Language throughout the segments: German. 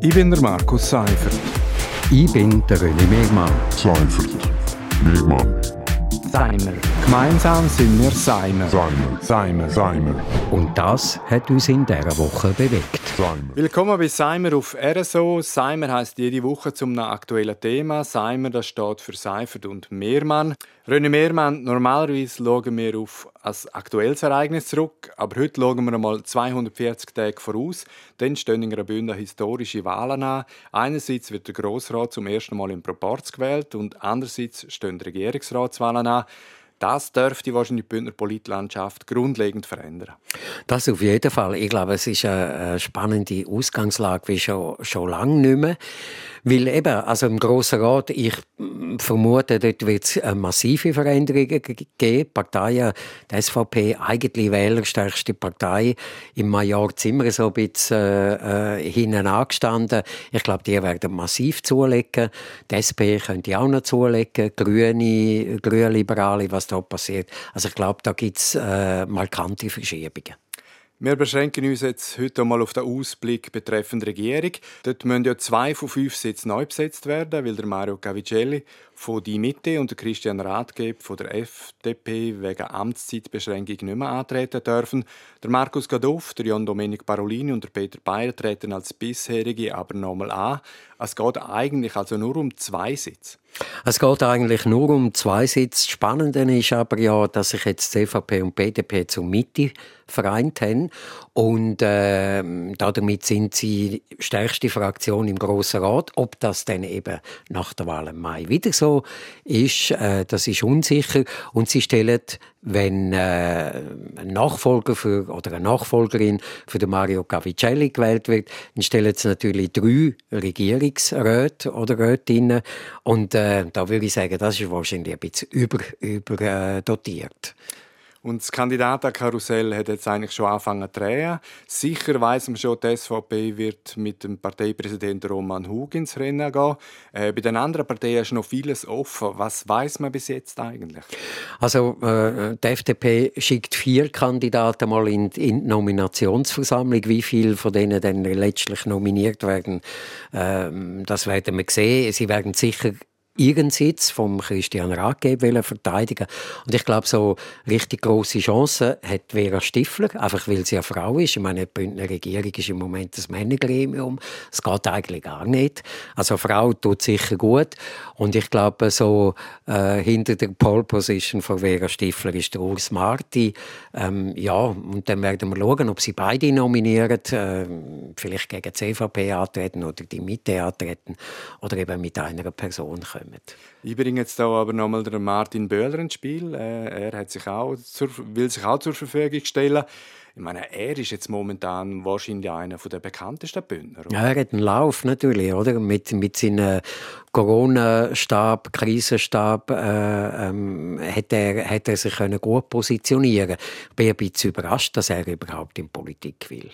Ich bin der Markus Seifert. Ich bin der René Megmann. Seifert. Megmann. Seimer. Gemeinsam sind wir Seimer. Seimer. Seimer. Seimer. Und das hat uns in dieser Woche bewegt. Seimer. Willkommen bei Seimer auf RSO. Seimer heißt jede Woche zum aktuellen Thema. Seimer, das steht für Seifert und Mehrmann. René Mehrmann, normalerweise schauen wir auf ein aktuelles Ereignis zurück, aber heute schauen wir einmal 240 Tage voraus. Dann stehen in Graubünden historische Wahlen an. Einerseits wird der Grossrat zum ersten Mal im Proporz gewählt und andererseits stehen Regierungsratswahlen an. Das dürfte wahrscheinlich die Bündner Politlandschaft grundlegend verändern. Das auf jeden Fall. Ich glaube, es ist eine spannende Ausgangslage wie schon, schon lange nicht mehr. Weil eben, also im Grossen Rat, ich vermute, dort wird es massive Veränderungen geben. Parteien, die SVP, eigentlich wählerstärkste Partei, im Major immer so ein bisschen äh, äh, hinten angestanden. Ich glaube, die werden massiv zulegen. Die SP könnte auch noch zulegen. Grüne, Grünliberale, was da passiert. Also ich glaube, da gibt es äh, markante Verschiebungen. Wir beschränken uns jetzt heute einmal auf den Ausblick betreffend Regierung. Dort müssen ja zwei von fünf Sitzen neu besetzt werden, weil der Mario Cavicelli von die Mitte und der Christian Rathgeb von der FDP wegen Amtszeitbeschränkung nicht mehr antreten dürfen. Der Markus Gadoff, der Jan Domenic Parolini und der Peter Bayer treten als bisherige aber nochmal an. Es geht eigentlich also nur um zwei Sitze. Es geht eigentlich nur um zwei Sitze. Das Spannende ist aber ja, dass sich jetzt CVP und BDP zur Mitte vereint haben. Und äh, damit sind sie stärkste Fraktion im Grossen Rat. Ob das dann eben nach der Wahl im Mai wieder so ist, äh, das ist unsicher. Und sie stellen, wenn äh, ein Nachfolger für, oder eine Nachfolgerin für den Mario Cavicelli gewählt wird, dann stellen sie natürlich drei Regierungsräte oder Rätinnen. Und äh, da würde ich sagen, das ist wahrscheinlich ein bisschen über, überdotiert. Und das Kandidatenkarussell hat jetzt eigentlich schon angefangen zu drehen. Sicher weiß man schon, die SVP wird mit dem Parteipräsidenten Roman Hug ins Rennen gehen. Äh, bei den anderen Parteien ist noch vieles offen. Was weiß man bis jetzt eigentlich? Also äh, die FDP schickt vier Kandidaten mal in, in die Nominationsversammlung. Wie viele von denen dann letztlich nominiert werden, äh, das werden wir sehen. Sie werden sicher ihren Sitz vom Christian Rathgeb verteidigen Und ich glaube, so richtig große Chancen hat Vera Stifler, einfach weil sie eine Frau ist. Ich meine, die Bündner Regierung ist im Moment das Männergremium. Es geht eigentlich gar nicht. Also Frau tut sicher gut. Und ich glaube, so äh, hinter der Pole Position von Vera Stifler ist der Urs Marti. Ähm, ja, und dann werden wir schauen, ob sie beide nominieren, äh, vielleicht gegen die CVP antreten oder die Mitte antreten oder eben mit einer Person kommen kommen. Ich bringe jetzt hier aber nochmal den Martin Böhler ins Spiel. Äh, er hat sich auch zur, will sich auch zur Verfügung stellen. Ich meine, er ist jetzt momentan wahrscheinlich einer der bekanntesten Bündner. Ja, er hat einen Lauf natürlich, oder? Mit, mit seinem Corona-Stab, Krisenstab, äh, ähm, hat, er, hat er sich gut positionieren Ich bin ein bisschen überrascht, dass er überhaupt in Politik will.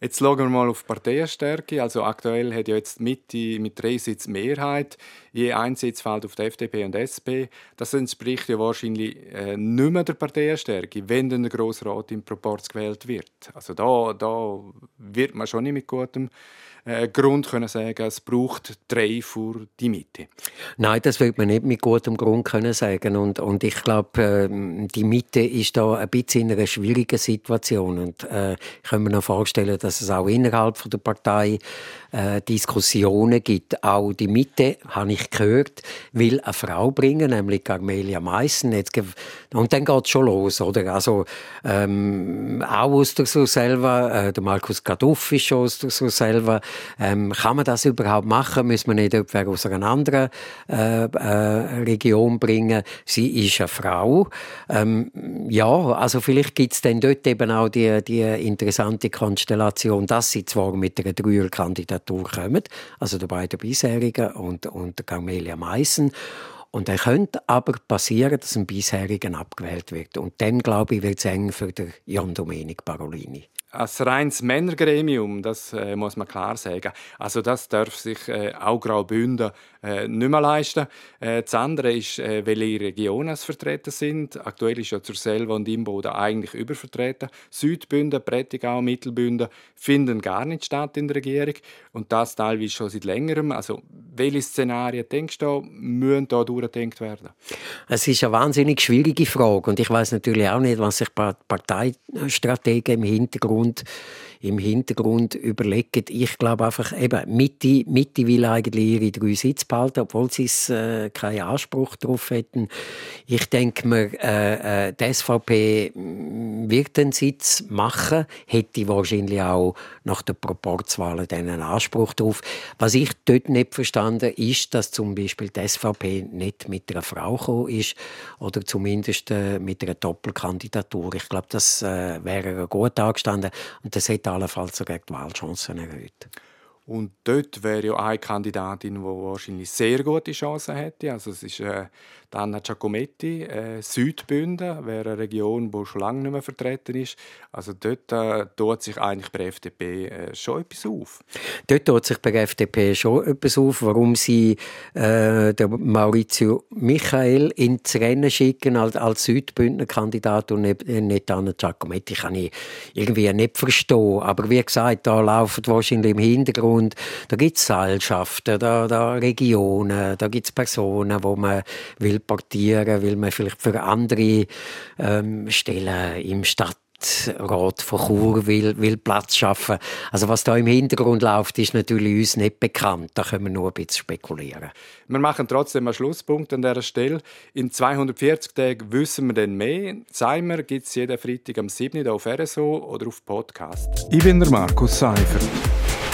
Jetzt schauen wir mal auf die Parteienstärke. Also aktuell hat ja jetzt Mitte mit drei Sitzen Mehrheit. Je ein Sitz fällt auf die FDP und SP. Das entspricht ja wahrscheinlich äh, nicht mehr der Parteienstärke, wenn der Grossrat im Proporz gewählt wird. Also da, da wird man schon nicht mit gutem äh, Grund können sagen, es braucht drei für die Mitte. Nein, das wird man nicht mit gutem Grund können sagen. Und, und ich glaube, äh, die Mitte ist da ein bisschen in einer schwierigen Situation. Und äh, ich kann mir noch vorstellen, dass es auch innerhalb der Partei äh, Diskussionen gibt. Auch die Mitte, habe ich gehört, will eine Frau bringen, nämlich Carmelia Meissen. und dann geht es schon los, oder? Also, ähm, auch aus der selber, äh, der Markus Gaduff ist schon aus der selber. Ähm, kann man das überhaupt machen? Müssen wir nicht jemanden aus einer anderen äh, äh, Region bringen? Sie ist eine Frau. Ähm, ja, also vielleicht gibt es dann dort eben auch die, die interessante Konstellation, dass sie zwar mit einer Dreierkandidatur kommen, also der beiden bisherigen und, und der Camelia Meissen, und dann könnte aber passieren, dass ein bisherigen abgewählt wird. Und dann, glaube ich, wird es eng für den Jan Domenic Parolini. Ein reines Männergremium, das äh, muss man klar sagen. Also das darf sich äh, auch Graubünden äh, nicht mehr leisten. Äh, das andere ist, äh, welche Regionen vertreten sind. Aktuell ist ja zur Selva und Imboden eigentlich übervertreten. Südbünden, Prättigau, Mittelbünden finden gar nicht statt in der Regierung und das teilweise schon seit längerem. Also welche Szenarien denkst du, müssen da durchgedacht werden? Es ist eine wahnsinnig schwierige Frage und ich weiß natürlich auch nicht, was sich Parteistrategen im Hintergrund im Hintergrund überlegen. Ich glaube einfach, eben, Mitte, Mitte will eigentlich ihre drei Sitze behalten, obwohl sie äh, keinen Anspruch darauf hätten. Ich denke mir, äh, äh, die SVP mm, wird den Sitz machen, hätte wahrscheinlich auch nach der Proporzwahl einen Anspruch darauf. Was ich dort nicht verstanden ist, dass zum Beispiel die SVP nicht mit einer Frau gekommen ist oder zumindest äh, mit einer Doppelkandidatur. Ich glaube, das äh, wäre gut angestanden und das hätte allenfalls sogar die Wahlchancen erhöht. Und dort wäre ja eine Kandidatin, die wahrscheinlich sehr gute Chancen hätte. Also es ist äh, Anna Giacometti, äh, Südbünden, wäre eine Region, die schon lange nicht mehr vertreten ist. Also dort äh, tut sich eigentlich bei der FDP äh, schon etwas auf. Dort tut sich bei der FDP schon etwas auf, warum sie äh, der Maurizio Michael ins Rennen schicken als, als Südbündner Kandidat und nicht, nicht Anna Giacometti, kann ich irgendwie nicht verstehen. Aber wie gesagt, da laufen wahrscheinlich im Hintergrund, da gibt es Seilschaften, da, da Regionen, da gibt es Personen, wo man will portieren, weil man vielleicht für andere ähm, Stellen im Stadt Rat von Chur will, will Platz schaffen. Also was da im Hintergrund läuft, ist natürlich uns nicht bekannt. Da können wir nur ein bisschen spekulieren. Wir machen trotzdem einen Schlusspunkt an dieser Stelle. In 240 Tagen wissen wir dann mehr. Seimer gibt es jeden Freitag am 7. auf RSO oder auf Podcast. Ich bin der Markus Seifert.